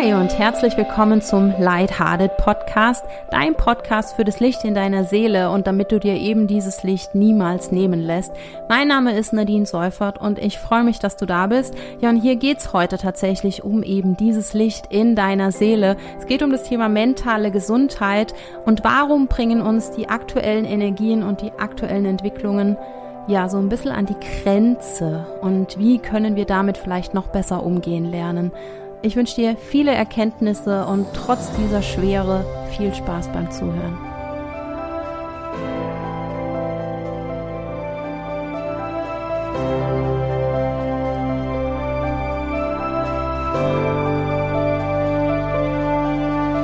Hi und herzlich willkommen zum Lighthearted Podcast, dein Podcast für das Licht in deiner Seele und damit du dir eben dieses Licht niemals nehmen lässt. Mein Name ist Nadine Seufert und ich freue mich, dass du da bist. Ja, und hier geht's heute tatsächlich um eben dieses Licht in deiner Seele. Es geht um das Thema mentale Gesundheit und warum bringen uns die aktuellen Energien und die aktuellen Entwicklungen ja, so ein bisschen an die Grenze und wie können wir damit vielleicht noch besser umgehen lernen. Ich wünsche dir viele Erkenntnisse und trotz dieser Schwere viel Spaß beim Zuhören.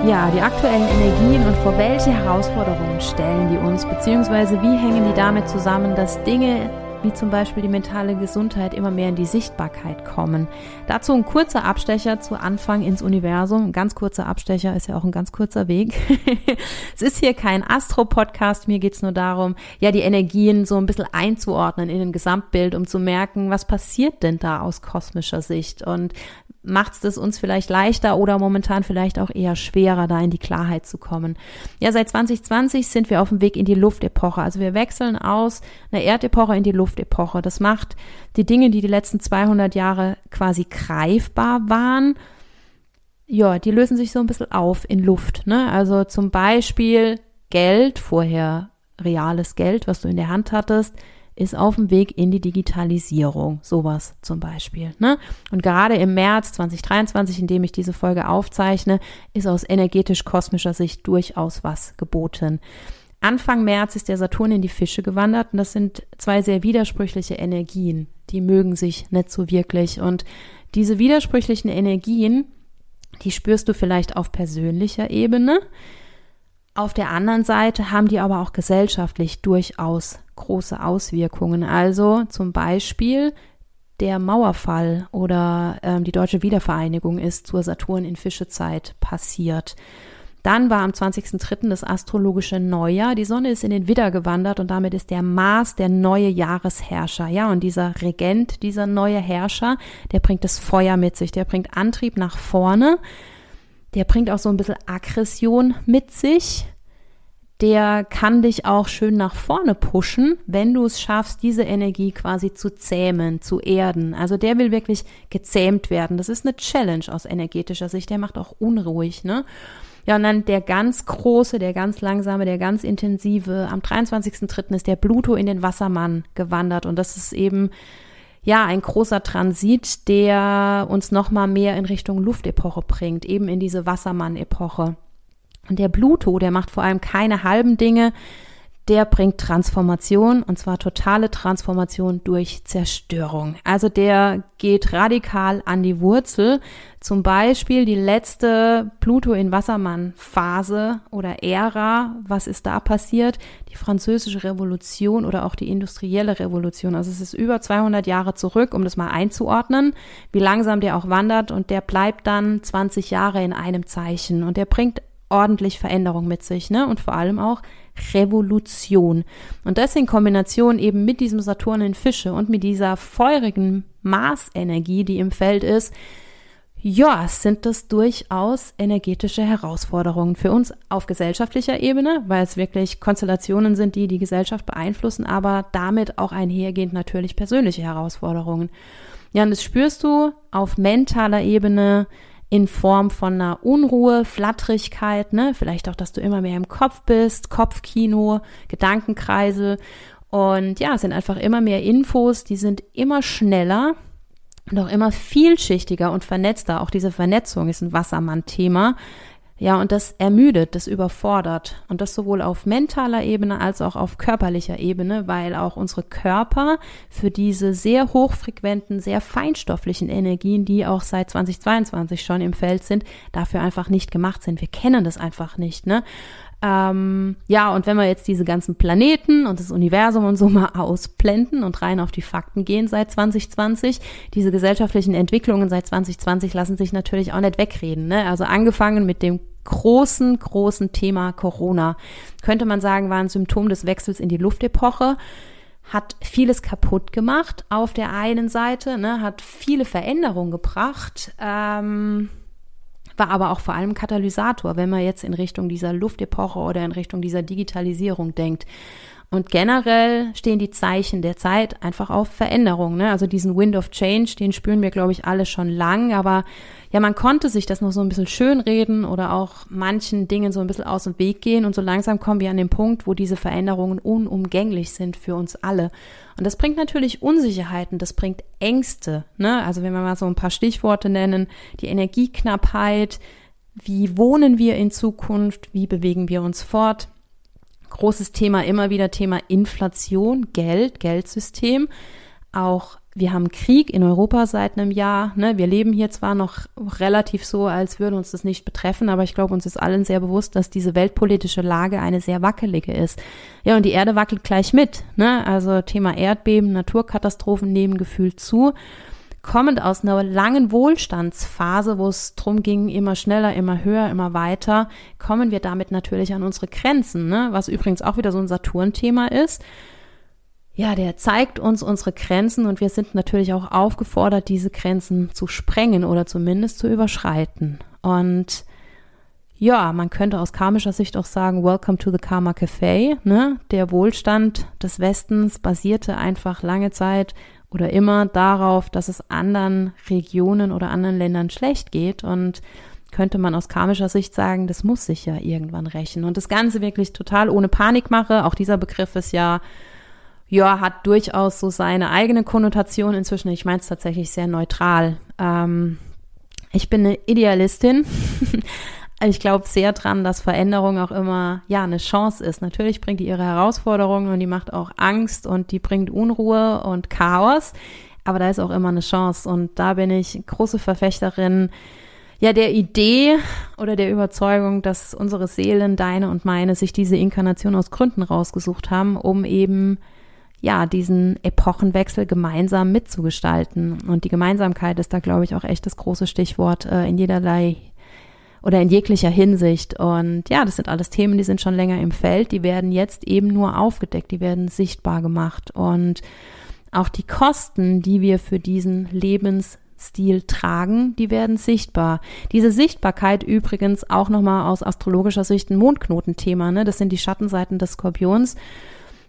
Ja, die aktuellen Energien und vor welche Herausforderungen stellen die uns, beziehungsweise wie hängen die damit zusammen, dass Dinge wie zum Beispiel die mentale Gesundheit immer mehr in die Sichtbarkeit kommen. Dazu ein kurzer Abstecher zu Anfang ins Universum. Ein ganz kurzer Abstecher ist ja auch ein ganz kurzer Weg. es ist hier kein Astro-Podcast, mir geht's nur darum, ja, die Energien so ein bisschen einzuordnen in ein Gesamtbild, um zu merken, was passiert denn da aus kosmischer Sicht und macht es uns vielleicht leichter oder momentan vielleicht auch eher schwerer, da in die Klarheit zu kommen. Ja, seit 2020 sind wir auf dem Weg in die Luftepoche. Also wir wechseln aus einer Erdepoche in die Luftepoche. Das macht die Dinge, die die letzten 200 Jahre quasi greifbar waren, ja, die lösen sich so ein bisschen auf in Luft. Ne? Also zum Beispiel Geld, vorher reales Geld, was du in der Hand hattest, ist auf dem Weg in die Digitalisierung, sowas zum Beispiel. Ne? Und gerade im März 2023, in dem ich diese Folge aufzeichne, ist aus energetisch-kosmischer Sicht durchaus was geboten. Anfang März ist der Saturn in die Fische gewandert und das sind zwei sehr widersprüchliche Energien. Die mögen sich nicht so wirklich. Und diese widersprüchlichen Energien, die spürst du vielleicht auf persönlicher Ebene. Auf der anderen Seite haben die aber auch gesellschaftlich durchaus große Auswirkungen. Also zum Beispiel der Mauerfall oder ähm, die deutsche Wiedervereinigung ist zur Saturn in Fischezeit passiert. Dann war am 20.03. das astrologische Neujahr. Die Sonne ist in den Widder gewandert und damit ist der Mars der neue Jahresherrscher. Ja, und dieser Regent, dieser neue Herrscher, der bringt das Feuer mit sich, der bringt Antrieb nach vorne der bringt auch so ein bisschen Aggression mit sich. Der kann dich auch schön nach vorne pushen, wenn du es schaffst, diese Energie quasi zu zähmen, zu erden. Also der will wirklich gezähmt werden. Das ist eine Challenge aus energetischer Sicht. Der macht auch unruhig, ne? Ja, und dann der ganz große, der ganz langsame, der ganz intensive. Am 23.03. ist der Pluto in den Wassermann gewandert. Und das ist eben ja, ein großer Transit, der uns nochmal mehr in Richtung Luftepoche bringt, eben in diese Wassermann-Epoche. Und der Pluto, der macht vor allem keine halben Dinge, der bringt Transformation und zwar totale Transformation durch Zerstörung. Also der geht radikal an die Wurzel. Zum Beispiel die letzte Pluto in Wassermann Phase oder Ära. Was ist da passiert? Die französische Revolution oder auch die industrielle Revolution. Also es ist über 200 Jahre zurück, um das mal einzuordnen, wie langsam der auch wandert und der bleibt dann 20 Jahre in einem Zeichen und der bringt ordentlich Veränderung mit sich, ne? Und vor allem auch Revolution. Und das in Kombination eben mit diesem Saturn in Fische und mit dieser feurigen Marsenergie, die im Feld ist, ja, sind das durchaus energetische Herausforderungen für uns auf gesellschaftlicher Ebene, weil es wirklich Konstellationen sind, die die Gesellschaft beeinflussen, aber damit auch einhergehend natürlich persönliche Herausforderungen. Ja, und das spürst du auf mentaler Ebene, in Form von einer Unruhe, Flatterigkeit, ne? Vielleicht auch, dass du immer mehr im Kopf bist, Kopfkino, Gedankenkreise. Und ja, es sind einfach immer mehr Infos, die sind immer schneller und auch immer vielschichtiger und vernetzter. Auch diese Vernetzung ist ein Wassermann-Thema. Ja, und das ermüdet, das überfordert. Und das sowohl auf mentaler Ebene als auch auf körperlicher Ebene, weil auch unsere Körper für diese sehr hochfrequenten, sehr feinstofflichen Energien, die auch seit 2022 schon im Feld sind, dafür einfach nicht gemacht sind. Wir kennen das einfach nicht, ne? Ähm, ja, und wenn wir jetzt diese ganzen Planeten und das Universum und so mal ausblenden und rein auf die Fakten gehen seit 2020, diese gesellschaftlichen Entwicklungen seit 2020 lassen sich natürlich auch nicht wegreden. Ne? Also angefangen mit dem großen, großen Thema Corona. Könnte man sagen, war ein Symptom des Wechsels in die Luftepoche hat vieles kaputt gemacht auf der einen Seite, ne, hat viele Veränderungen gebracht, ähm, war aber auch vor allem Katalysator, wenn man jetzt in Richtung dieser Luftepoche oder in Richtung dieser Digitalisierung denkt. Und generell stehen die Zeichen der Zeit einfach auf Veränderung. Ne? Also diesen Wind of Change, den spüren wir, glaube ich, alle schon lang. Aber ja, man konnte sich das noch so ein bisschen schönreden oder auch manchen Dingen so ein bisschen aus dem Weg gehen. Und so langsam kommen wir an den Punkt, wo diese Veränderungen unumgänglich sind für uns alle. Und das bringt natürlich Unsicherheiten, das bringt Ängste. Ne? Also wenn wir mal so ein paar Stichworte nennen, die Energieknappheit, wie wohnen wir in Zukunft, wie bewegen wir uns fort, großes Thema immer wieder Thema Inflation, Geld, Geldsystem. Auch wir haben Krieg in Europa seit einem Jahr. Ne? Wir leben hier zwar noch relativ so, als würde uns das nicht betreffen, aber ich glaube, uns ist allen sehr bewusst, dass diese weltpolitische Lage eine sehr wackelige ist. Ja, und die Erde wackelt gleich mit. Ne? Also Thema Erdbeben, Naturkatastrophen nehmen gefühlt zu kommend aus einer langen Wohlstandsphase, wo es drum ging, immer schneller, immer höher, immer weiter, kommen wir damit natürlich an unsere Grenzen, ne? was übrigens auch wieder so ein Saturn-Thema ist. Ja, der zeigt uns unsere Grenzen und wir sind natürlich auch aufgefordert, diese Grenzen zu sprengen oder zumindest zu überschreiten. Und ja, man könnte aus karmischer Sicht auch sagen, Welcome to the Karma Cafe. Ne? Der Wohlstand des Westens basierte einfach lange Zeit oder immer darauf, dass es anderen Regionen oder anderen Ländern schlecht geht und könnte man aus karmischer Sicht sagen, das muss sich ja irgendwann rächen. Und das Ganze wirklich total ohne Panikmache. Auch dieser Begriff ist ja, ja, hat durchaus so seine eigene Konnotation inzwischen. Ich meine es tatsächlich sehr neutral. Ähm, ich bin eine Idealistin. ich glaube sehr dran, dass Veränderung auch immer ja eine Chance ist. Natürlich bringt die ihre Herausforderungen und die macht auch Angst und die bringt Unruhe und Chaos, aber da ist auch immer eine Chance und da bin ich große Verfechterin ja der Idee oder der Überzeugung, dass unsere Seelen, deine und meine, sich diese Inkarnation aus Gründen rausgesucht haben, um eben ja, diesen Epochenwechsel gemeinsam mitzugestalten. Und die Gemeinsamkeit ist da, glaube ich, auch echt das große Stichwort äh, in jederlei oder in jeglicher Hinsicht. Und ja, das sind alles Themen, die sind schon länger im Feld, die werden jetzt eben nur aufgedeckt, die werden sichtbar gemacht. Und auch die Kosten, die wir für diesen Lebensstil tragen, die werden sichtbar. Diese Sichtbarkeit übrigens auch nochmal aus astrologischer Sicht ein Mondknotenthema, ne? Das sind die Schattenseiten des Skorpions,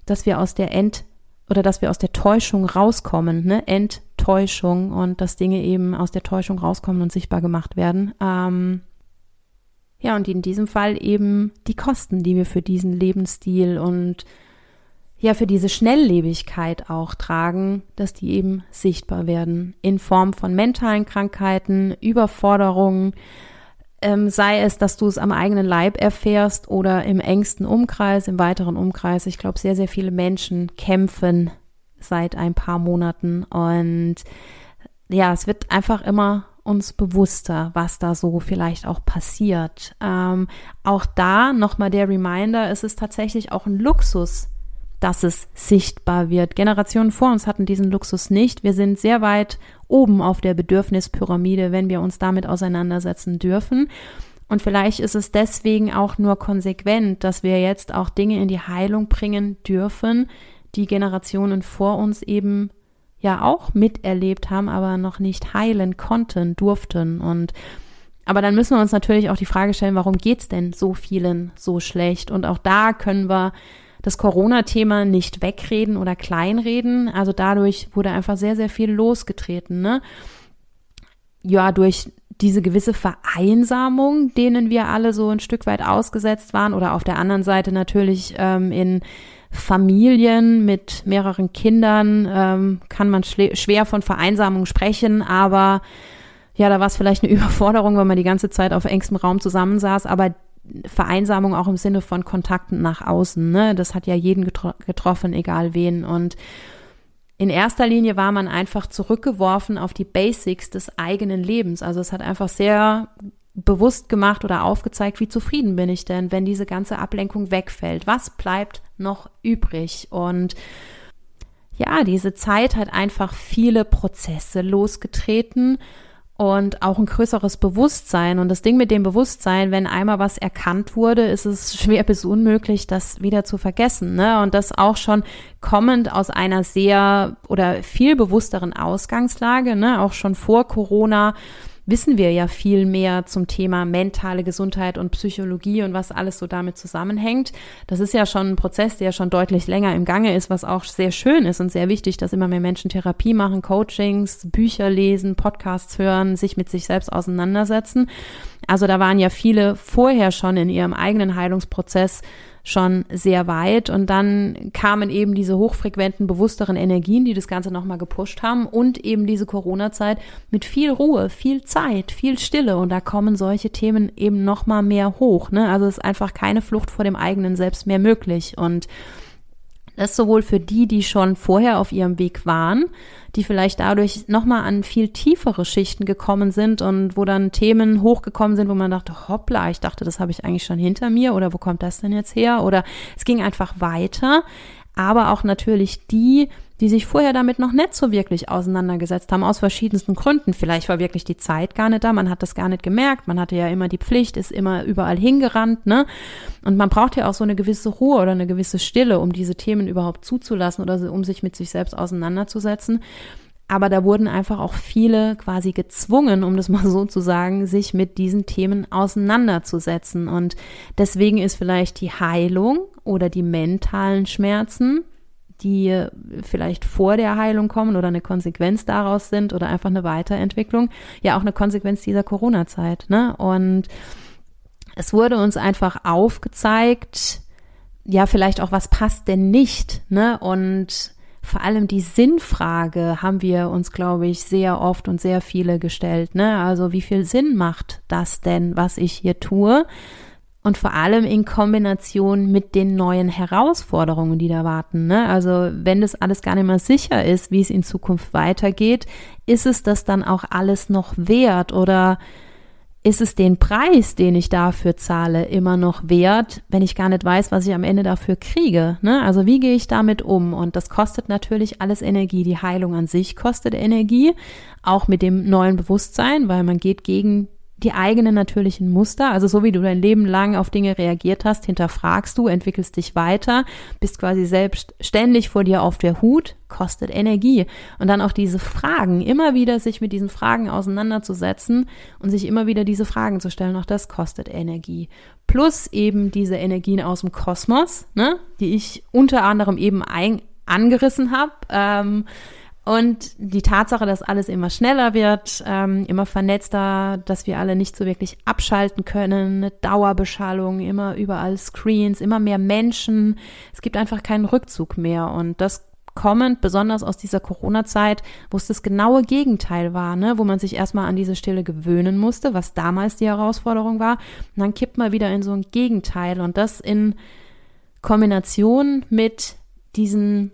dass wir aus der End oder dass wir aus der Täuschung rauskommen, ne? Enttäuschung und dass Dinge eben aus der Täuschung rauskommen und sichtbar gemacht werden. Ähm, ja, und in diesem Fall eben die Kosten, die wir für diesen Lebensstil und ja, für diese Schnelllebigkeit auch tragen, dass die eben sichtbar werden in Form von mentalen Krankheiten, Überforderungen, ähm, sei es, dass du es am eigenen Leib erfährst oder im engsten Umkreis, im weiteren Umkreis. Ich glaube, sehr, sehr viele Menschen kämpfen seit ein paar Monaten und ja, es wird einfach immer uns bewusster, was da so vielleicht auch passiert. Ähm, auch da nochmal der Reminder, es ist tatsächlich auch ein Luxus, dass es sichtbar wird. Generationen vor uns hatten diesen Luxus nicht. Wir sind sehr weit oben auf der Bedürfnispyramide, wenn wir uns damit auseinandersetzen dürfen. Und vielleicht ist es deswegen auch nur konsequent, dass wir jetzt auch Dinge in die Heilung bringen dürfen, die Generationen vor uns eben ja auch miterlebt haben, aber noch nicht heilen konnten, durften. Und aber dann müssen wir uns natürlich auch die Frage stellen, warum geht's denn so vielen so schlecht? Und auch da können wir das Corona-Thema nicht wegreden oder kleinreden. Also dadurch wurde einfach sehr, sehr viel losgetreten. Ne? Ja, durch diese gewisse Vereinsamung, denen wir alle so ein Stück weit ausgesetzt waren, oder auf der anderen Seite natürlich ähm, in Familien mit mehreren Kindern ähm, kann man schwer von Vereinsamung sprechen, aber ja, da war es vielleicht eine Überforderung, wenn man die ganze Zeit auf engstem Raum zusammensaß, aber Vereinsamung auch im Sinne von Kontakten nach außen, ne? Das hat ja jeden getro getroffen, egal wen. Und in erster Linie war man einfach zurückgeworfen auf die Basics des eigenen Lebens. Also es hat einfach sehr bewusst gemacht oder aufgezeigt, wie zufrieden bin ich denn, wenn diese ganze Ablenkung wegfällt? Was bleibt noch übrig? Und ja, diese Zeit hat einfach viele Prozesse losgetreten und auch ein größeres Bewusstsein. Und das Ding mit dem Bewusstsein, wenn einmal was erkannt wurde, ist es schwer bis unmöglich, das wieder zu vergessen. Ne? Und das auch schon kommend aus einer sehr oder viel bewussteren Ausgangslage, ne? auch schon vor Corona wissen wir ja viel mehr zum Thema mentale Gesundheit und Psychologie und was alles so damit zusammenhängt. Das ist ja schon ein Prozess, der schon deutlich länger im Gange ist, was auch sehr schön ist und sehr wichtig, dass immer mehr Menschen Therapie machen, Coachings, Bücher lesen, Podcasts hören, sich mit sich selbst auseinandersetzen. Also da waren ja viele vorher schon in ihrem eigenen Heilungsprozess schon sehr weit. Und dann kamen eben diese hochfrequenten, bewussteren Energien, die das Ganze nochmal gepusht haben und eben diese Corona-Zeit mit viel Ruhe, viel Zeit, viel Stille. Und da kommen solche Themen eben nochmal mehr hoch. Ne? Also es ist einfach keine Flucht vor dem eigenen Selbst mehr möglich. Und das sowohl für die, die schon vorher auf ihrem Weg waren, die vielleicht dadurch nochmal an viel tiefere Schichten gekommen sind und wo dann Themen hochgekommen sind, wo man dachte, hoppla, ich dachte, das habe ich eigentlich schon hinter mir oder wo kommt das denn jetzt her? Oder es ging einfach weiter. Aber auch natürlich die, die sich vorher damit noch nicht so wirklich auseinandergesetzt haben, aus verschiedensten Gründen. Vielleicht war wirklich die Zeit gar nicht da, man hat das gar nicht gemerkt, man hatte ja immer die Pflicht, ist immer überall hingerannt, ne? Und man braucht ja auch so eine gewisse Ruhe oder eine gewisse Stille, um diese Themen überhaupt zuzulassen oder um sich mit sich selbst auseinanderzusetzen. Aber da wurden einfach auch viele quasi gezwungen, um das mal so zu sagen, sich mit diesen Themen auseinanderzusetzen. Und deswegen ist vielleicht die Heilung oder die mentalen Schmerzen die vielleicht vor der Heilung kommen oder eine Konsequenz daraus sind oder einfach eine Weiterentwicklung, ja auch eine Konsequenz dieser Corona-Zeit. Ne? Und es wurde uns einfach aufgezeigt, ja, vielleicht auch, was passt denn nicht, ne? Und vor allem die Sinnfrage haben wir uns, glaube ich, sehr oft und sehr viele gestellt, ne? Also, wie viel Sinn macht das denn, was ich hier tue? Und vor allem in Kombination mit den neuen Herausforderungen, die da warten. Ne? Also wenn das alles gar nicht mehr sicher ist, wie es in Zukunft weitergeht, ist es das dann auch alles noch wert oder ist es den Preis, den ich dafür zahle, immer noch wert, wenn ich gar nicht weiß, was ich am Ende dafür kriege? Ne? Also wie gehe ich damit um? Und das kostet natürlich alles Energie. Die Heilung an sich kostet Energie, auch mit dem neuen Bewusstsein, weil man geht gegen die eigenen natürlichen Muster, also so wie du dein Leben lang auf Dinge reagiert hast, hinterfragst du, entwickelst dich weiter, bist quasi selbst ständig vor dir auf der Hut, kostet Energie. Und dann auch diese Fragen, immer wieder sich mit diesen Fragen auseinanderzusetzen und sich immer wieder diese Fragen zu stellen, auch das kostet Energie. Plus eben diese Energien aus dem Kosmos, ne, die ich unter anderem eben ein, angerissen habe. Ähm, und die Tatsache, dass alles immer schneller wird, ähm, immer vernetzter, dass wir alle nicht so wirklich abschalten können, eine Dauerbeschallung, immer überall Screens, immer mehr Menschen. Es gibt einfach keinen Rückzug mehr. Und das kommend, besonders aus dieser Corona-Zeit, wo es das genaue Gegenteil war, ne? wo man sich erstmal an diese Stille gewöhnen musste, was damals die Herausforderung war. Und dann kippt man wieder in so ein Gegenteil. Und das in Kombination mit diesen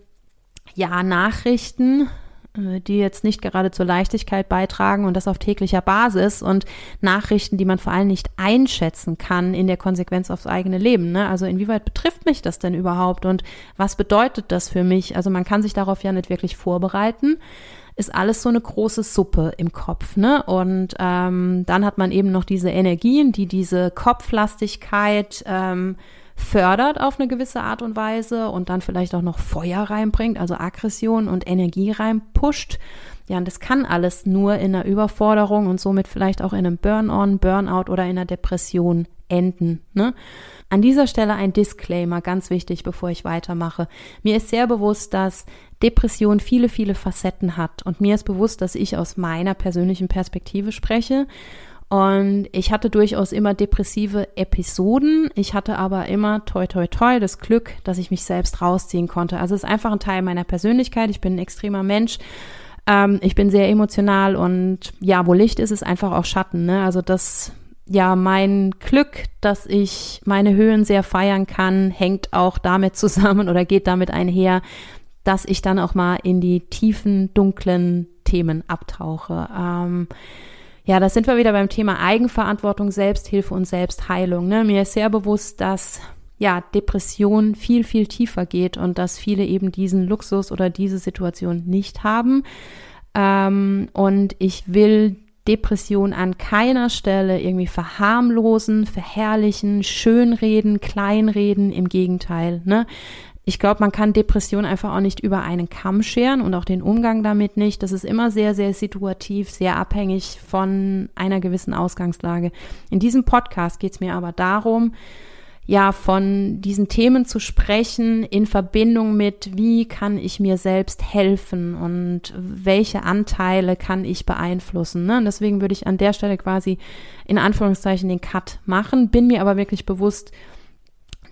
ja, Nachrichten, die jetzt nicht gerade zur Leichtigkeit beitragen und das auf täglicher Basis und Nachrichten, die man vor allem nicht einschätzen kann in der Konsequenz aufs eigene Leben. Ne? Also inwieweit betrifft mich das denn überhaupt und was bedeutet das für mich? Also man kann sich darauf ja nicht wirklich vorbereiten. Ist alles so eine große Suppe im Kopf, ne? Und ähm, dann hat man eben noch diese Energien, die diese Kopflastigkeit ähm, fördert auf eine gewisse Art und Weise und dann vielleicht auch noch Feuer reinbringt, also Aggression und Energie reinpusht. Ja, und das kann alles nur in einer Überforderung und somit vielleicht auch in einem Burn-on, Burnout oder in einer Depression enden. Ne? An dieser Stelle ein Disclaimer, ganz wichtig, bevor ich weitermache. Mir ist sehr bewusst, dass Depression viele, viele Facetten hat und mir ist bewusst, dass ich aus meiner persönlichen Perspektive spreche und ich hatte durchaus immer depressive Episoden. Ich hatte aber immer toi toi toi das Glück, dass ich mich selbst rausziehen konnte. Also es ist einfach ein Teil meiner Persönlichkeit. Ich bin ein extremer Mensch. Ähm, ich bin sehr emotional und ja, wo Licht ist, ist einfach auch Schatten. Ne? Also das, ja, mein Glück, dass ich meine Höhen sehr feiern kann, hängt auch damit zusammen oder geht damit einher, dass ich dann auch mal in die tiefen, dunklen Themen abtauche. Ähm, ja, da sind wir wieder beim Thema Eigenverantwortung, Selbsthilfe und Selbstheilung. Ne? Mir ist sehr bewusst, dass ja, Depression viel, viel tiefer geht und dass viele eben diesen Luxus oder diese Situation nicht haben. Ähm, und ich will Depression an keiner Stelle irgendwie verharmlosen, verherrlichen, schönreden, kleinreden. Im Gegenteil. Ne? Ich glaube, man kann Depression einfach auch nicht über einen Kamm scheren und auch den Umgang damit nicht. Das ist immer sehr, sehr situativ, sehr abhängig von einer gewissen Ausgangslage. In diesem Podcast geht es mir aber darum, ja, von diesen Themen zu sprechen in Verbindung mit, wie kann ich mir selbst helfen und welche Anteile kann ich beeinflussen. Ne? Und deswegen würde ich an der Stelle quasi in Anführungszeichen den Cut machen, bin mir aber wirklich bewusst,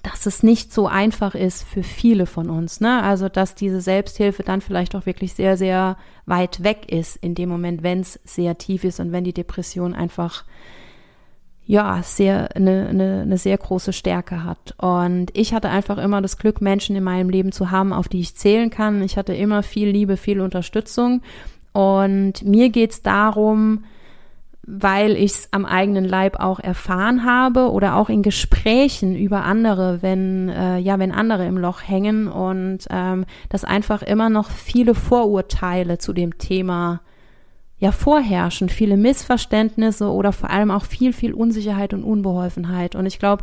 dass es nicht so einfach ist für viele von uns. Ne? Also, dass diese Selbsthilfe dann vielleicht auch wirklich sehr, sehr weit weg ist in dem Moment, wenn es sehr tief ist und wenn die Depression einfach ja, sehr, eine, eine, eine sehr große Stärke hat. Und ich hatte einfach immer das Glück, Menschen in meinem Leben zu haben, auf die ich zählen kann. Ich hatte immer viel Liebe, viel Unterstützung. Und mir geht's darum, weil ich es am eigenen Leib auch erfahren habe oder auch in Gesprächen über andere, wenn äh, ja, wenn andere im Loch hängen und ähm, dass einfach immer noch viele Vorurteile zu dem Thema ja vorherrschen, viele Missverständnisse oder vor allem auch viel, viel Unsicherheit und Unbeholfenheit. Und ich glaube,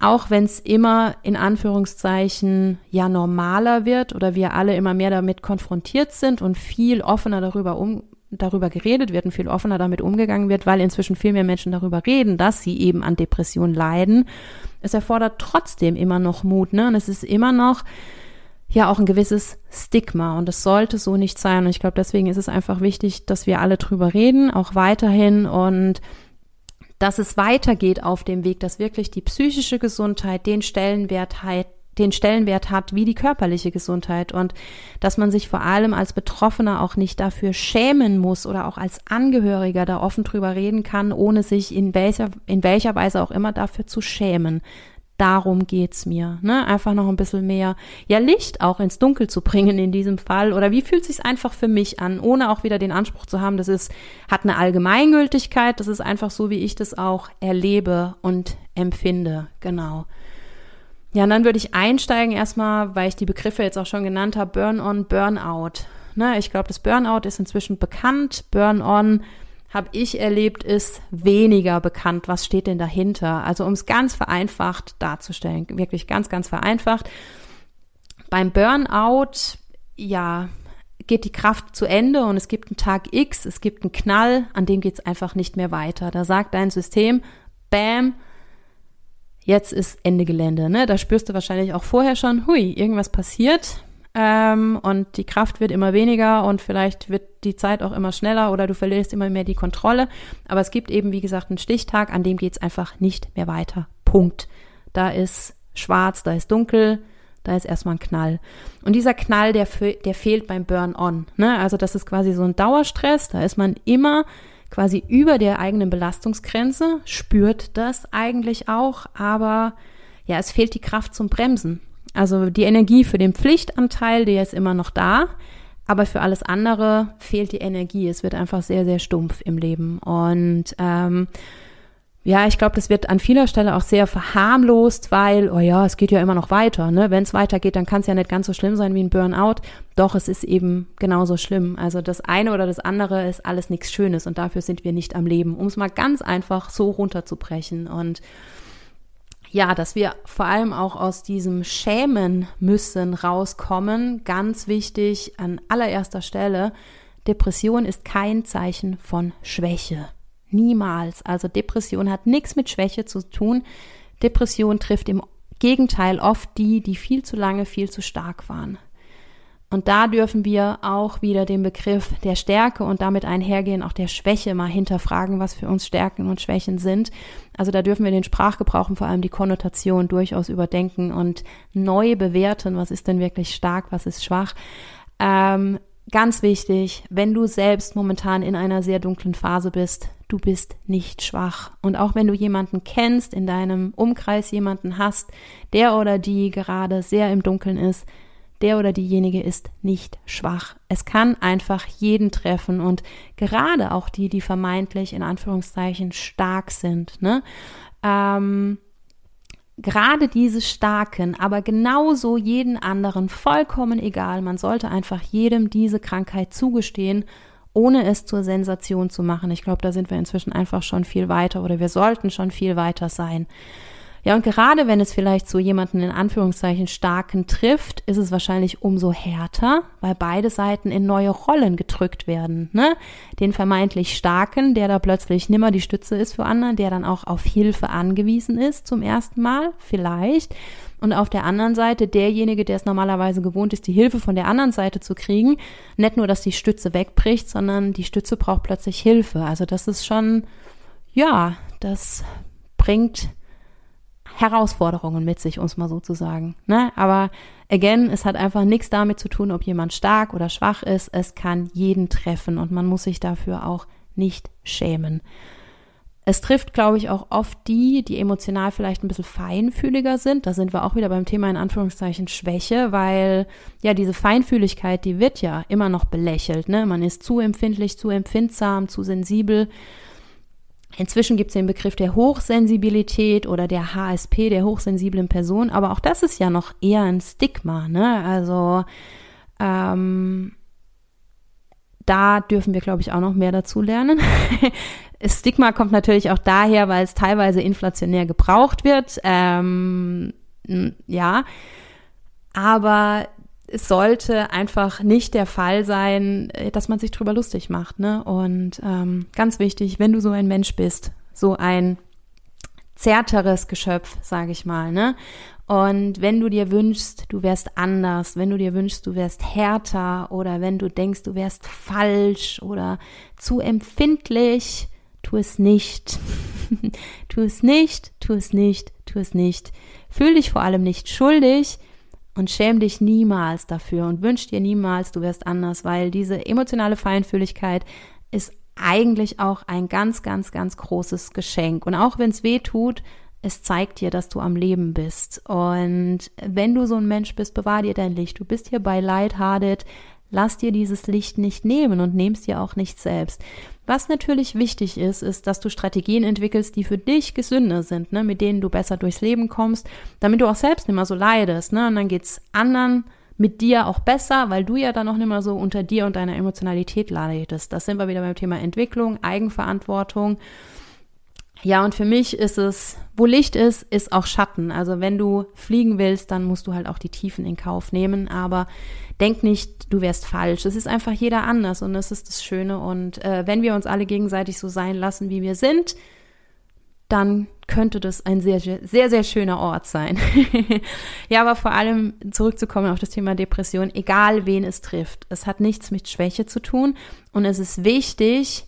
auch wenn es immer in Anführungszeichen ja normaler wird oder wir alle immer mehr damit konfrontiert sind und viel offener darüber um, darüber geredet wird und viel offener damit umgegangen wird, weil inzwischen viel mehr Menschen darüber reden, dass sie eben an Depressionen leiden. Es erfordert trotzdem immer noch Mut, ne? Und es ist immer noch ja auch ein gewisses Stigma und es sollte so nicht sein. Und ich glaube, deswegen ist es einfach wichtig, dass wir alle drüber reden, auch weiterhin und dass es weitergeht auf dem Weg, dass wirklich die psychische Gesundheit den Stellenwert hat, den Stellenwert hat wie die körperliche Gesundheit und dass man sich vor allem als Betroffener auch nicht dafür schämen muss oder auch als Angehöriger da offen drüber reden kann, ohne sich in welcher, in welcher Weise auch immer dafür zu schämen. Darum geht's mir, ne? Einfach noch ein bisschen mehr, ja, Licht auch ins Dunkel zu bringen in diesem Fall. Oder wie fühlt sich's einfach für mich an, ohne auch wieder den Anspruch zu haben, das ist, hat eine Allgemeingültigkeit, das ist einfach so, wie ich das auch erlebe und empfinde. Genau. Ja, und dann würde ich einsteigen erstmal, weil ich die Begriffe jetzt auch schon genannt habe, Burn-on, Burnout. Ne, ich glaube, das Burnout ist inzwischen bekannt. Burn-on habe ich erlebt, ist weniger bekannt. Was steht denn dahinter? Also um es ganz vereinfacht darzustellen, wirklich ganz, ganz vereinfacht. Beim Burnout, ja, geht die Kraft zu Ende und es gibt einen Tag X, es gibt einen Knall, an dem geht es einfach nicht mehr weiter. Da sagt dein System, bam, jetzt ist Ende Gelände. Ne? Da spürst du wahrscheinlich auch vorher schon, hui, irgendwas passiert. Ähm, und die Kraft wird immer weniger und vielleicht wird die Zeit auch immer schneller oder du verlierst immer mehr die Kontrolle. Aber es gibt eben, wie gesagt, einen Stichtag, an dem geht es einfach nicht mehr weiter. Punkt. Da ist schwarz, da ist dunkel, da ist erstmal ein Knall. Und dieser Knall, der, der fehlt beim Burn-on. Ne? Also das ist quasi so ein Dauerstress, da ist man immer quasi über der eigenen Belastungsgrenze, spürt das eigentlich auch, aber ja, es fehlt die Kraft zum Bremsen. Also die Energie für den Pflichtanteil, der ist immer noch da, aber für alles andere fehlt die Energie. Es wird einfach sehr, sehr stumpf im Leben. Und ähm, ja, ich glaube, das wird an vieler Stelle auch sehr verharmlost, weil, oh ja, es geht ja immer noch weiter. Ne? Wenn es weitergeht, dann kann es ja nicht ganz so schlimm sein wie ein Burnout. Doch, es ist eben genauso schlimm. Also das eine oder das andere ist alles nichts Schönes und dafür sind wir nicht am Leben, um es mal ganz einfach so runterzubrechen. Und ja, dass wir vor allem auch aus diesem Schämen müssen rauskommen. Ganz wichtig an allererster Stelle, Depression ist kein Zeichen von Schwäche. Niemals. Also Depression hat nichts mit Schwäche zu tun. Depression trifft im Gegenteil oft die, die viel zu lange, viel zu stark waren. Und da dürfen wir auch wieder den Begriff der Stärke und damit einhergehen auch der Schwäche mal hinterfragen, was für uns Stärken und Schwächen sind. Also da dürfen wir den Sprachgebrauch und vor allem die Konnotation durchaus überdenken und neu bewerten, was ist denn wirklich stark, was ist schwach. Ähm, Ganz wichtig, wenn du selbst momentan in einer sehr dunklen Phase bist, du bist nicht schwach. Und auch wenn du jemanden kennst, in deinem Umkreis jemanden hast, der oder die gerade sehr im Dunkeln ist, der oder diejenige ist nicht schwach. Es kann einfach jeden treffen und gerade auch die, die vermeintlich in Anführungszeichen stark sind. Ne? Ähm, gerade diese Starken, aber genauso jeden anderen vollkommen egal. Man sollte einfach jedem diese Krankheit zugestehen, ohne es zur Sensation zu machen. Ich glaube, da sind wir inzwischen einfach schon viel weiter oder wir sollten schon viel weiter sein. Ja, und gerade wenn es vielleicht so jemanden in Anführungszeichen starken trifft, ist es wahrscheinlich umso härter, weil beide Seiten in neue Rollen gedrückt werden. Ne? Den vermeintlich starken, der da plötzlich nimmer die Stütze ist für anderen, der dann auch auf Hilfe angewiesen ist zum ersten Mal, vielleicht. Und auf der anderen Seite derjenige, der es normalerweise gewohnt ist, die Hilfe von der anderen Seite zu kriegen. Nicht nur, dass die Stütze wegbricht, sondern die Stütze braucht plötzlich Hilfe. Also das ist schon, ja, das bringt Herausforderungen mit sich, um es mal so zu sagen. Ne? Aber again, es hat einfach nichts damit zu tun, ob jemand stark oder schwach ist. Es kann jeden treffen und man muss sich dafür auch nicht schämen. Es trifft, glaube ich, auch oft die, die emotional vielleicht ein bisschen feinfühliger sind. Da sind wir auch wieder beim Thema in Anführungszeichen Schwäche, weil ja diese Feinfühligkeit, die wird ja immer noch belächelt. Ne? Man ist zu empfindlich, zu empfindsam, zu sensibel. Inzwischen gibt es den Begriff der Hochsensibilität oder der HSP, der hochsensiblen Person, aber auch das ist ja noch eher ein Stigma. Ne? Also ähm, da dürfen wir, glaube ich, auch noch mehr dazu lernen. Stigma kommt natürlich auch daher, weil es teilweise inflationär gebraucht wird. Ähm, ja, aber es sollte einfach nicht der Fall sein, äh, dass man sich drüber lustig macht. Ne? Und ähm, ganz wichtig, wenn du so ein Mensch bist, so ein zärteres Geschöpf, sage ich mal, ne? Und wenn du dir wünschst, du wärst anders, wenn du dir wünschst, du wärst härter oder wenn du denkst, du wärst falsch oder zu empfindlich, tu es nicht. tu es nicht, tu es nicht, tu es nicht. Fühl dich vor allem nicht schuldig und schäm dich niemals dafür und wünsch dir niemals, du wärst anders, weil diese emotionale Feinfühligkeit ist eigentlich auch ein ganz, ganz, ganz großes Geschenk. Und auch wenn es weh tut, es zeigt dir, dass du am Leben bist. Und wenn du so ein Mensch bist, bewahr dir dein Licht. Du bist hier bei Lighthearted. Lass dir dieses Licht nicht nehmen und nimmst dir auch nicht selbst. Was natürlich wichtig ist, ist, dass du Strategien entwickelst, die für dich gesünder sind, ne, mit denen du besser durchs Leben kommst, damit du auch selbst nicht mehr so leidest. Ne? Und dann geht's anderen mit dir auch besser, weil du ja dann auch nicht mehr so unter dir und deiner Emotionalität leidest. Das sind wir wieder beim Thema Entwicklung, Eigenverantwortung ja, und für mich ist es, wo Licht ist, ist auch Schatten. Also wenn du fliegen willst, dann musst du halt auch die Tiefen in Kauf nehmen. Aber denk nicht, du wärst falsch. Es ist einfach jeder anders und das ist das Schöne. Und äh, wenn wir uns alle gegenseitig so sein lassen, wie wir sind, dann könnte das ein sehr, sehr, sehr schöner Ort sein. ja, aber vor allem zurückzukommen auf das Thema Depression, egal wen es trifft. Es hat nichts mit Schwäche zu tun und es ist wichtig,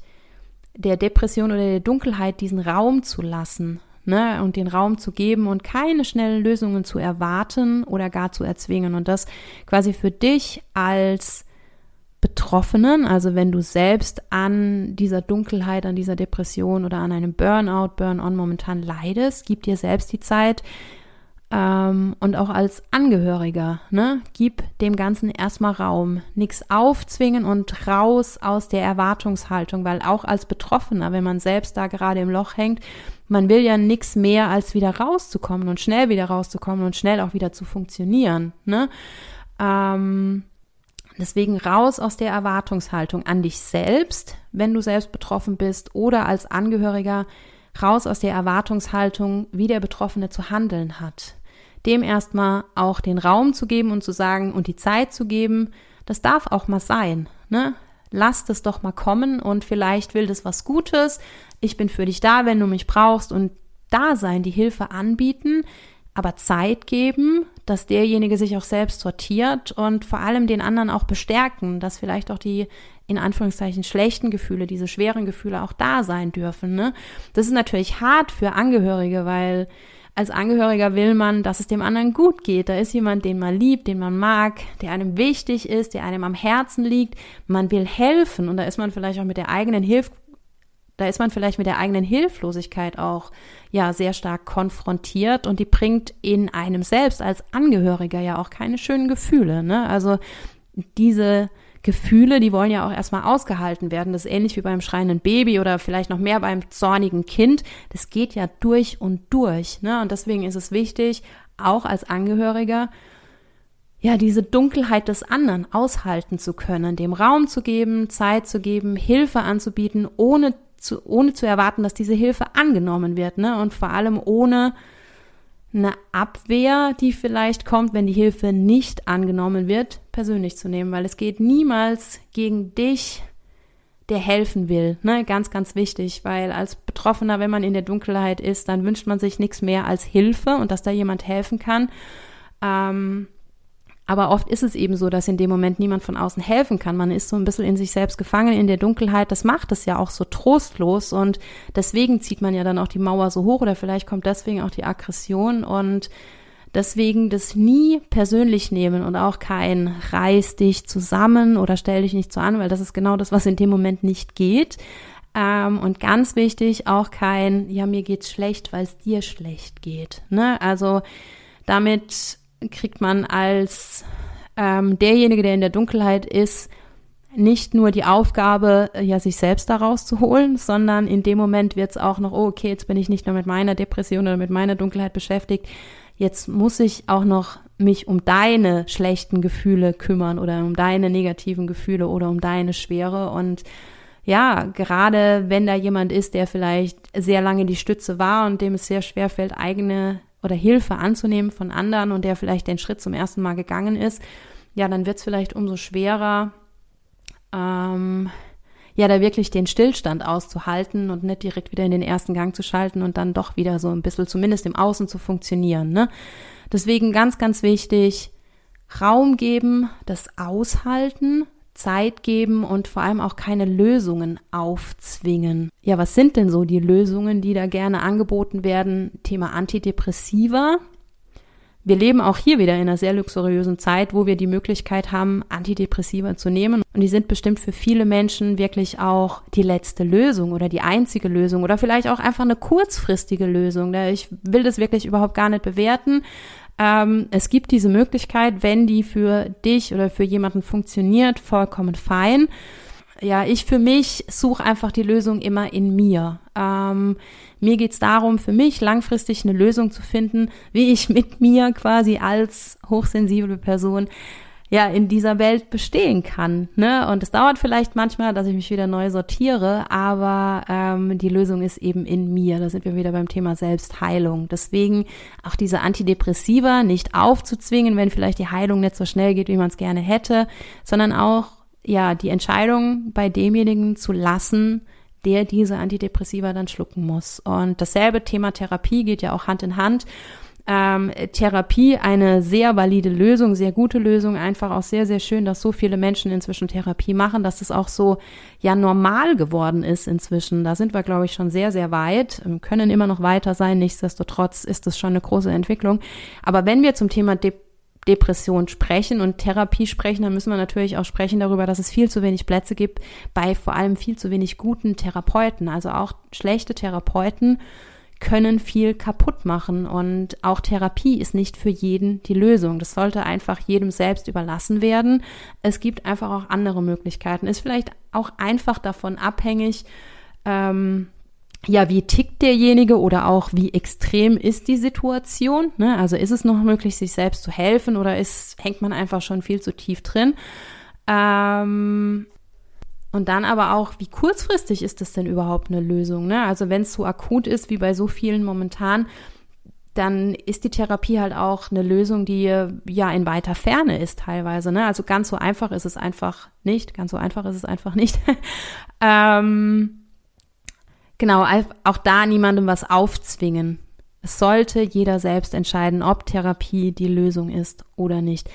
der Depression oder der Dunkelheit diesen Raum zu lassen ne, und den Raum zu geben und keine schnellen Lösungen zu erwarten oder gar zu erzwingen. Und das quasi für dich als Betroffenen, also wenn du selbst an dieser Dunkelheit, an dieser Depression oder an einem Burnout, Burn-on momentan leidest, gib dir selbst die Zeit, ähm, und auch als Angehöriger, ne, gib dem Ganzen erstmal Raum. Nichts aufzwingen und raus aus der Erwartungshaltung, weil auch als Betroffener, wenn man selbst da gerade im Loch hängt, man will ja nichts mehr als wieder rauszukommen und schnell wieder rauszukommen und schnell auch wieder zu funktionieren, ne? Ähm, Deswegen raus aus der Erwartungshaltung an dich selbst, wenn du selbst betroffen bist, oder als Angehöriger raus aus der Erwartungshaltung, wie der Betroffene zu handeln hat dem erstmal auch den Raum zu geben und zu sagen und die Zeit zu geben, das darf auch mal sein, ne? Lass das doch mal kommen und vielleicht will das was Gutes. Ich bin für dich da, wenn du mich brauchst und da sein, die Hilfe anbieten, aber Zeit geben, dass derjenige sich auch selbst sortiert und vor allem den anderen auch bestärken, dass vielleicht auch die in Anführungszeichen schlechten Gefühle, diese schweren Gefühle auch da sein dürfen. Ne? Das ist natürlich hart für Angehörige, weil als Angehöriger will man, dass es dem anderen gut geht. Da ist jemand, den man liebt, den man mag, der einem wichtig ist, der einem am Herzen liegt. Man will helfen und da ist man vielleicht auch mit der eigenen Hilf da ist man vielleicht mit der eigenen Hilflosigkeit auch ja sehr stark konfrontiert und die bringt in einem selbst als Angehöriger ja auch keine schönen Gefühle. Ne? Also diese Gefühle, die wollen ja auch erstmal ausgehalten werden. Das ist ähnlich wie beim schreienden Baby oder vielleicht noch mehr beim zornigen Kind. Das geht ja durch und durch. Ne? Und deswegen ist es wichtig, auch als Angehöriger, ja, diese Dunkelheit des anderen aushalten zu können, dem Raum zu geben, Zeit zu geben, Hilfe anzubieten, ohne zu, ohne zu erwarten, dass diese Hilfe angenommen wird, ne? Und vor allem ohne eine Abwehr, die vielleicht kommt, wenn die Hilfe nicht angenommen wird, persönlich zu nehmen, weil es geht niemals gegen dich, der helfen will. Ne? Ganz, ganz wichtig, weil als Betroffener, wenn man in der Dunkelheit ist, dann wünscht man sich nichts mehr als Hilfe und dass da jemand helfen kann. Ähm, aber oft ist es eben so, dass in dem Moment niemand von außen helfen kann. Man ist so ein bisschen in sich selbst gefangen in der Dunkelheit. Das macht es ja auch so trostlos und deswegen zieht man ja dann auch die Mauer so hoch oder vielleicht kommt deswegen auch die Aggression und deswegen das nie persönlich nehmen und auch kein reiß dich zusammen oder stell dich nicht so an, weil das ist genau das, was in dem Moment nicht geht. Ähm, und ganz wichtig, auch kein, ja, mir geht's schlecht, weil es dir schlecht geht. Ne? Also damit kriegt man als ähm, derjenige, der in der Dunkelheit ist, nicht nur die Aufgabe, äh, ja, sich selbst da rauszuholen, sondern in dem Moment wird es auch noch, oh, okay, jetzt bin ich nicht nur mit meiner Depression oder mit meiner Dunkelheit beschäftigt, jetzt muss ich auch noch mich um deine schlechten Gefühle kümmern oder um deine negativen Gefühle oder um deine Schwere. Und ja, gerade wenn da jemand ist, der vielleicht sehr lange die Stütze war und dem es sehr schwer fällt, eigene oder Hilfe anzunehmen von anderen und der vielleicht den Schritt zum ersten Mal gegangen ist, ja, dann wird es vielleicht umso schwerer, ähm, ja, da wirklich den Stillstand auszuhalten und nicht direkt wieder in den ersten Gang zu schalten und dann doch wieder so ein bisschen zumindest im Außen zu funktionieren. Ne? Deswegen ganz, ganz wichtig, Raum geben, das Aushalten, Zeit geben und vor allem auch keine Lösungen aufzwingen. Ja, was sind denn so die Lösungen, die da gerne angeboten werden? Thema Antidepressiva. Wir leben auch hier wieder in einer sehr luxuriösen Zeit, wo wir die Möglichkeit haben, Antidepressiva zu nehmen. Und die sind bestimmt für viele Menschen wirklich auch die letzte Lösung oder die einzige Lösung oder vielleicht auch einfach eine kurzfristige Lösung. Ich will das wirklich überhaupt gar nicht bewerten. Ähm, es gibt diese Möglichkeit, wenn die für dich oder für jemanden funktioniert, vollkommen fein. Ja, ich für mich suche einfach die Lösung immer in mir. Ähm, mir geht's darum, für mich langfristig eine Lösung zu finden, wie ich mit mir quasi als hochsensible Person ja in dieser Welt bestehen kann. Ne? Und es dauert vielleicht manchmal, dass ich mich wieder neu sortiere, aber ähm, die Lösung ist eben in mir. Da sind wir wieder beim Thema Selbstheilung. Deswegen auch diese Antidepressiva nicht aufzuzwingen, wenn vielleicht die Heilung nicht so schnell geht, wie man es gerne hätte, sondern auch ja die Entscheidung bei demjenigen zu lassen, der diese Antidepressiva dann schlucken muss. Und dasselbe Thema Therapie geht ja auch Hand in Hand ähm, Therapie eine sehr valide Lösung, sehr gute Lösung, einfach auch sehr, sehr schön, dass so viele Menschen inzwischen Therapie machen, dass es auch so ja normal geworden ist inzwischen. Da sind wir, glaube ich, schon sehr, sehr weit, ähm, können immer noch weiter sein. Nichtsdestotrotz ist es schon eine große Entwicklung. Aber wenn wir zum Thema De Depression sprechen und Therapie sprechen, dann müssen wir natürlich auch sprechen darüber, dass es viel zu wenig Plätze gibt bei vor allem viel zu wenig guten Therapeuten, also auch schlechte Therapeuten können viel kaputt machen und auch Therapie ist nicht für jeden die Lösung. Das sollte einfach jedem selbst überlassen werden. Es gibt einfach auch andere Möglichkeiten. Ist vielleicht auch einfach davon abhängig, ähm, ja, wie tickt derjenige oder auch wie extrem ist die Situation? Ne? Also ist es noch möglich, sich selbst zu helfen oder ist, hängt man einfach schon viel zu tief drin? Ähm, und dann aber auch, wie kurzfristig ist das denn überhaupt eine Lösung? Ne? Also wenn es so akut ist wie bei so vielen momentan, dann ist die Therapie halt auch eine Lösung, die ja in weiter Ferne ist teilweise. Ne? Also ganz so einfach ist es einfach nicht. Ganz so einfach ist es einfach nicht. ähm, genau, auch da niemandem was aufzwingen. Es sollte jeder selbst entscheiden, ob Therapie die Lösung ist oder nicht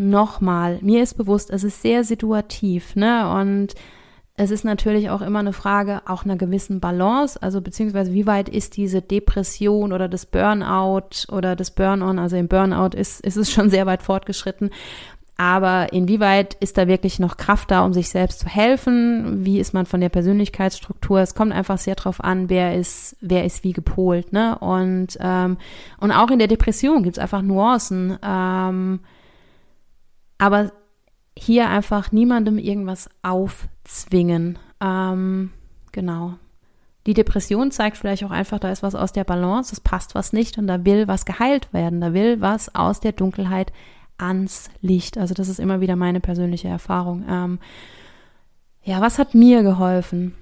nochmal, mir ist bewusst, es ist sehr situativ, ne? Und es ist natürlich auch immer eine Frage auch einer gewissen Balance, also beziehungsweise wie weit ist diese Depression oder das Burnout oder das Burn-on, also im Burnout ist, ist es schon sehr weit fortgeschritten. Aber inwieweit ist da wirklich noch Kraft da, um sich selbst zu helfen? Wie ist man von der Persönlichkeitsstruktur? Es kommt einfach sehr drauf an, wer ist, wer ist wie gepolt, ne? Und, ähm, und auch in der Depression gibt es einfach Nuancen. Ähm, aber hier einfach niemandem irgendwas aufzwingen. Ähm, genau. Die Depression zeigt vielleicht auch einfach, da ist was aus der Balance, es passt was nicht und da will was geheilt werden, da will was aus der Dunkelheit ans Licht. Also das ist immer wieder meine persönliche Erfahrung. Ähm, ja, was hat mir geholfen?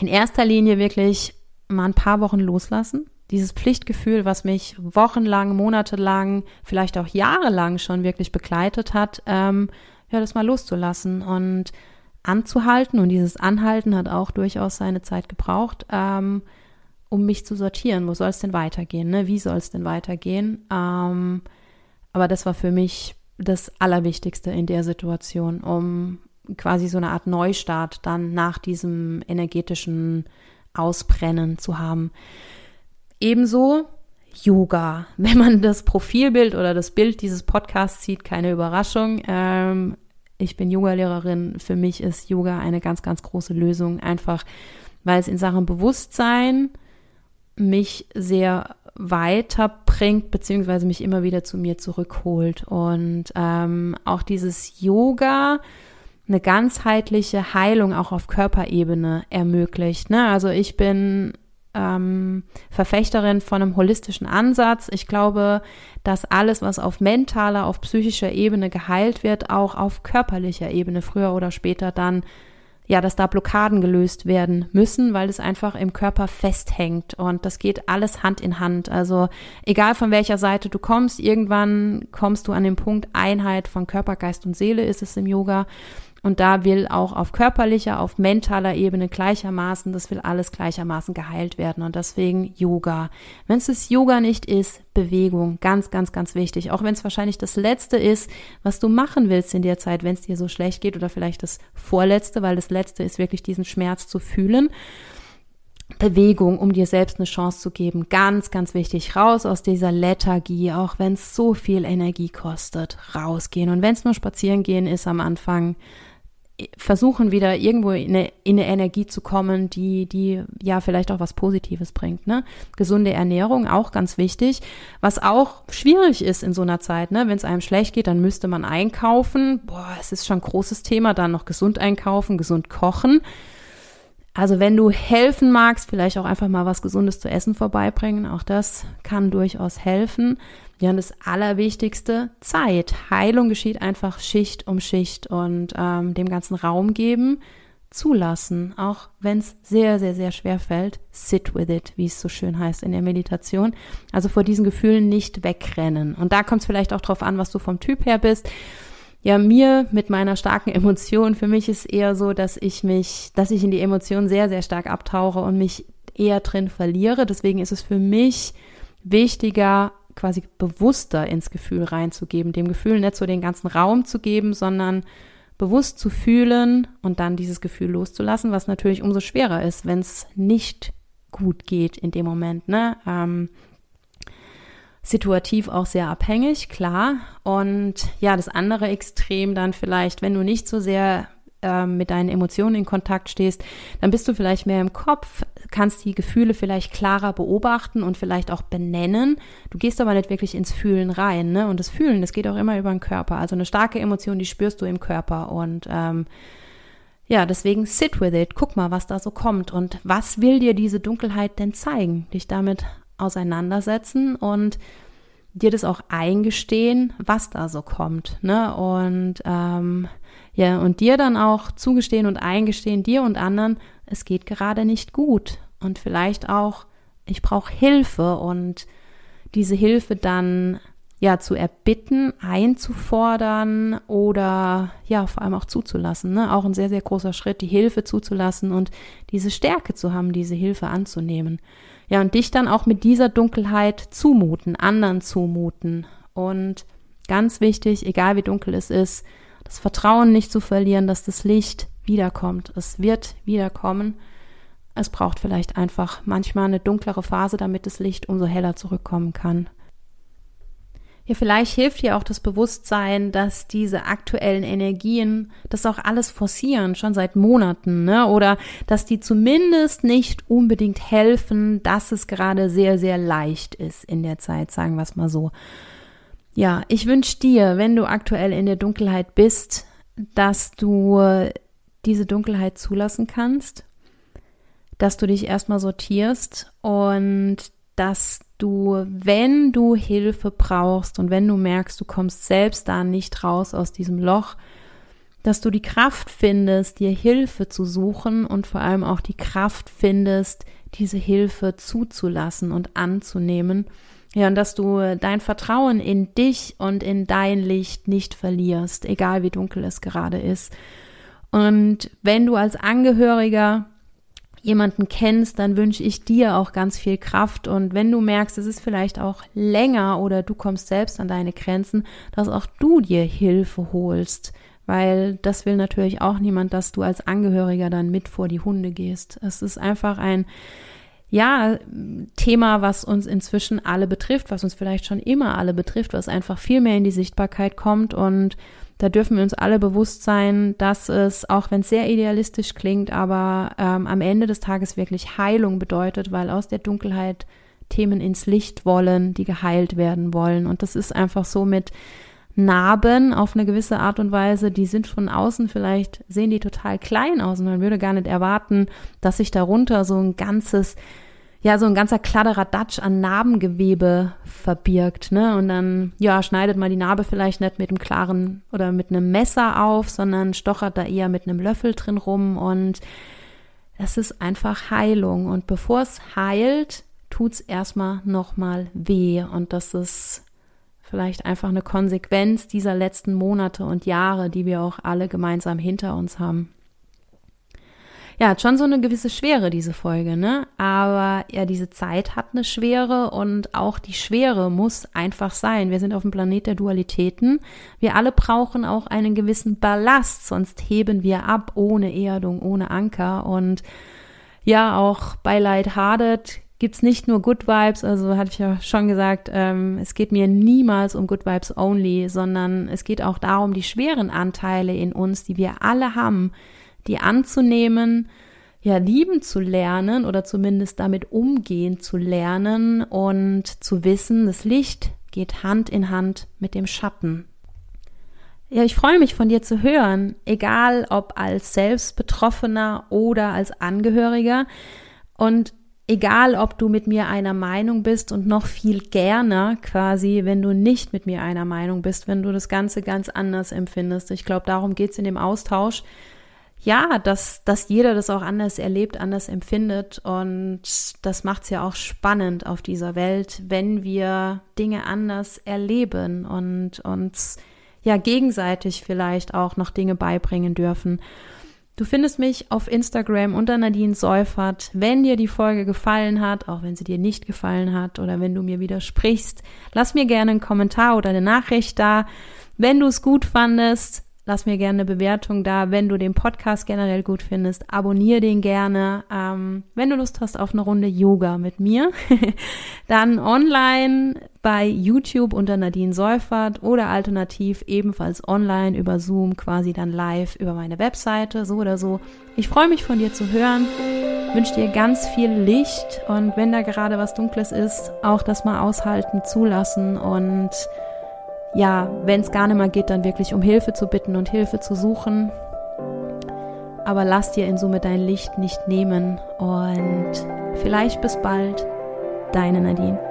In erster Linie wirklich mal ein paar Wochen loslassen, dieses Pflichtgefühl, was mich wochenlang, monatelang, vielleicht auch jahrelang schon wirklich begleitet hat, ähm, ja, das mal loszulassen und anzuhalten. Und dieses Anhalten hat auch durchaus seine Zeit gebraucht, ähm, um mich zu sortieren. Wo soll es denn weitergehen? Ne? Wie soll es denn weitergehen? Ähm, aber das war für mich das Allerwichtigste in der Situation, um quasi so eine Art Neustart dann nach diesem energetischen Ausbrennen zu haben. Ebenso Yoga. Wenn man das Profilbild oder das Bild dieses Podcasts sieht, keine Überraschung. Ähm, ich bin Yoga-Lehrerin. Für mich ist Yoga eine ganz, ganz große Lösung. Einfach, weil es in Sachen Bewusstsein mich sehr weiterbringt, beziehungsweise mich immer wieder zu mir zurückholt. Und ähm, auch dieses Yoga eine ganzheitliche Heilung auch auf Körperebene ermöglicht. Ne? Also ich bin ähm, Verfechterin von einem holistischen Ansatz. Ich glaube, dass alles, was auf mentaler, auf psychischer Ebene geheilt wird, auch auf körperlicher Ebene früher oder später dann, ja, dass da Blockaden gelöst werden müssen, weil es einfach im Körper festhängt. Und das geht alles Hand in Hand. Also egal von welcher Seite du kommst, irgendwann kommst du an den Punkt Einheit von Körper, Geist und Seele ist es im Yoga. Und da will auch auf körperlicher, auf mentaler Ebene gleichermaßen, das will alles gleichermaßen geheilt werden. Und deswegen Yoga. Wenn es das Yoga nicht ist, Bewegung. Ganz, ganz, ganz wichtig. Auch wenn es wahrscheinlich das Letzte ist, was du machen willst in der Zeit, wenn es dir so schlecht geht oder vielleicht das Vorletzte, weil das Letzte ist wirklich diesen Schmerz zu fühlen. Bewegung, um dir selbst eine Chance zu geben. Ganz, ganz wichtig. Raus aus dieser Lethargie, auch wenn es so viel Energie kostet. Rausgehen. Und wenn es nur spazieren gehen ist am Anfang, versuchen wieder irgendwo in eine, in eine Energie zu kommen, die, die ja vielleicht auch was Positives bringt. Ne? Gesunde Ernährung auch ganz wichtig, was auch schwierig ist in so einer Zeit. Ne? Wenn es einem schlecht geht, dann müsste man einkaufen. Boah, es ist schon ein großes Thema, dann noch gesund einkaufen, gesund kochen. Also wenn du helfen magst, vielleicht auch einfach mal was Gesundes zu essen vorbeibringen, auch das kann durchaus helfen. Ja, und das Allerwichtigste, Zeit. Heilung geschieht einfach Schicht um Schicht und ähm, dem ganzen Raum geben, zulassen, auch wenn es sehr, sehr, sehr schwer fällt. Sit with it, wie es so schön heißt in der Meditation. Also vor diesen Gefühlen nicht wegrennen. Und da kommt es vielleicht auch drauf an, was du vom Typ her bist ja, mir mit meiner starken Emotion, für mich ist eher so, dass ich mich, dass ich in die Emotion sehr, sehr stark abtauche und mich eher drin verliere. Deswegen ist es für mich wichtiger, quasi bewusster ins Gefühl reinzugeben, dem Gefühl nicht so den ganzen Raum zu geben, sondern bewusst zu fühlen und dann dieses Gefühl loszulassen, was natürlich umso schwerer ist, wenn es nicht gut geht in dem Moment. Ne? Ähm, situativ auch sehr abhängig, klar. Und ja, das andere Extrem dann vielleicht, wenn du nicht so sehr mit deinen Emotionen in Kontakt stehst, dann bist du vielleicht mehr im Kopf, kannst die Gefühle vielleicht klarer beobachten und vielleicht auch benennen. Du gehst aber nicht wirklich ins Fühlen rein, ne? Und das Fühlen, das geht auch immer über den Körper. Also eine starke Emotion, die spürst du im Körper und ähm, ja, deswegen sit with it, guck mal, was da so kommt und was will dir diese Dunkelheit denn zeigen? Dich damit auseinandersetzen und dir das auch eingestehen, was da so kommt, ne? Und ähm, ja, und dir dann auch zugestehen und eingestehen, dir und anderen, es geht gerade nicht gut. Und vielleicht auch, ich brauche Hilfe und diese Hilfe dann ja zu erbitten, einzufordern oder ja vor allem auch zuzulassen. Ne? Auch ein sehr, sehr großer Schritt, die Hilfe zuzulassen und diese Stärke zu haben, diese Hilfe anzunehmen. Ja, und dich dann auch mit dieser Dunkelheit zumuten, anderen zumuten. Und ganz wichtig, egal wie dunkel es ist, das Vertrauen nicht zu verlieren, dass das Licht wiederkommt. Es wird wiederkommen. Es braucht vielleicht einfach manchmal eine dunklere Phase, damit das Licht umso heller zurückkommen kann. Ja, vielleicht hilft dir auch das Bewusstsein, dass diese aktuellen Energien das auch alles forcieren, schon seit Monaten, ne? Oder dass die zumindest nicht unbedingt helfen, dass es gerade sehr, sehr leicht ist in der Zeit, sagen wir es mal so. Ja, ich wünsche dir, wenn du aktuell in der Dunkelheit bist, dass du diese Dunkelheit zulassen kannst, dass du dich erstmal sortierst und dass du, wenn du Hilfe brauchst und wenn du merkst, du kommst selbst da nicht raus aus diesem Loch, dass du die Kraft findest, dir Hilfe zu suchen und vor allem auch die Kraft findest, diese Hilfe zuzulassen und anzunehmen. Ja, und dass du dein Vertrauen in dich und in dein Licht nicht verlierst, egal wie dunkel es gerade ist. Und wenn du als Angehöriger jemanden kennst, dann wünsche ich dir auch ganz viel Kraft. Und wenn du merkst, es ist vielleicht auch länger oder du kommst selbst an deine Grenzen, dass auch du dir Hilfe holst weil das will natürlich auch niemand, dass du als Angehöriger dann mit vor die Hunde gehst. Es ist einfach ein ja, Thema, was uns inzwischen alle betrifft, was uns vielleicht schon immer alle betrifft, was einfach viel mehr in die Sichtbarkeit kommt und da dürfen wir uns alle bewusst sein, dass es, auch wenn es sehr idealistisch klingt, aber ähm, am Ende des Tages wirklich Heilung bedeutet, weil aus der Dunkelheit Themen ins Licht wollen, die geheilt werden wollen. Und das ist einfach so mit Narben auf eine gewisse Art und Weise, die sind von außen vielleicht, sehen die total klein aus und man würde gar nicht erwarten, dass sich darunter so ein ganzes, ja, so ein ganzer Kladderadatsch an Narbengewebe verbirgt, ne? Und dann, ja, schneidet man die Narbe vielleicht nicht mit einem klaren oder mit einem Messer auf, sondern stochert da eher mit einem Löffel drin rum und das ist einfach Heilung. Und bevor es heilt, tut's erstmal nochmal weh. Und das ist vielleicht einfach eine Konsequenz dieser letzten Monate und Jahre, die wir auch alle gemeinsam hinter uns haben. Ja, hat schon so eine gewisse Schwere, diese Folge, ne? Aber ja, diese Zeit hat eine Schwere und auch die Schwere muss einfach sein. Wir sind auf dem Planet der Dualitäten. Wir alle brauchen auch einen gewissen Ballast, sonst heben wir ab ohne Erdung, ohne Anker. Und ja, auch bei Lighthearted gibt's nicht nur Good Vibes, also hatte ich ja schon gesagt, ähm, es geht mir niemals um Good Vibes only, sondern es geht auch darum, die schweren Anteile in uns, die wir alle haben, die anzunehmen, ja, lieben zu lernen oder zumindest damit umgehen zu lernen und zu wissen, das Licht geht Hand in Hand mit dem Schatten. Ja, ich freue mich von dir zu hören, egal ob als Selbstbetroffener oder als Angehöriger. Und egal ob du mit mir einer Meinung bist und noch viel gerne quasi, wenn du nicht mit mir einer Meinung bist, wenn du das Ganze ganz anders empfindest. Ich glaube, darum geht's in dem Austausch. Ja, dass, dass jeder das auch anders erlebt, anders empfindet. Und das macht's ja auch spannend auf dieser Welt, wenn wir Dinge anders erleben und uns ja gegenseitig vielleicht auch noch Dinge beibringen dürfen. Du findest mich auf Instagram unter Nadine Seufert. Wenn dir die Folge gefallen hat, auch wenn sie dir nicht gefallen hat oder wenn du mir widersprichst, lass mir gerne einen Kommentar oder eine Nachricht da. Wenn du es gut fandest, Lass mir gerne eine Bewertung da. Wenn du den Podcast generell gut findest, abonniere den gerne. Ähm, wenn du Lust hast auf eine Runde Yoga mit mir, dann online bei YouTube unter Nadine Seufert oder alternativ ebenfalls online über Zoom, quasi dann live über meine Webseite, so oder so. Ich freue mich von dir zu hören, wünsche dir ganz viel Licht und wenn da gerade was Dunkles ist, auch das mal aushalten, zulassen und ja, wenn es gar nicht mehr geht, dann wirklich um Hilfe zu bitten und Hilfe zu suchen. Aber lass dir in Summe dein Licht nicht nehmen und vielleicht bis bald, deine Nadine.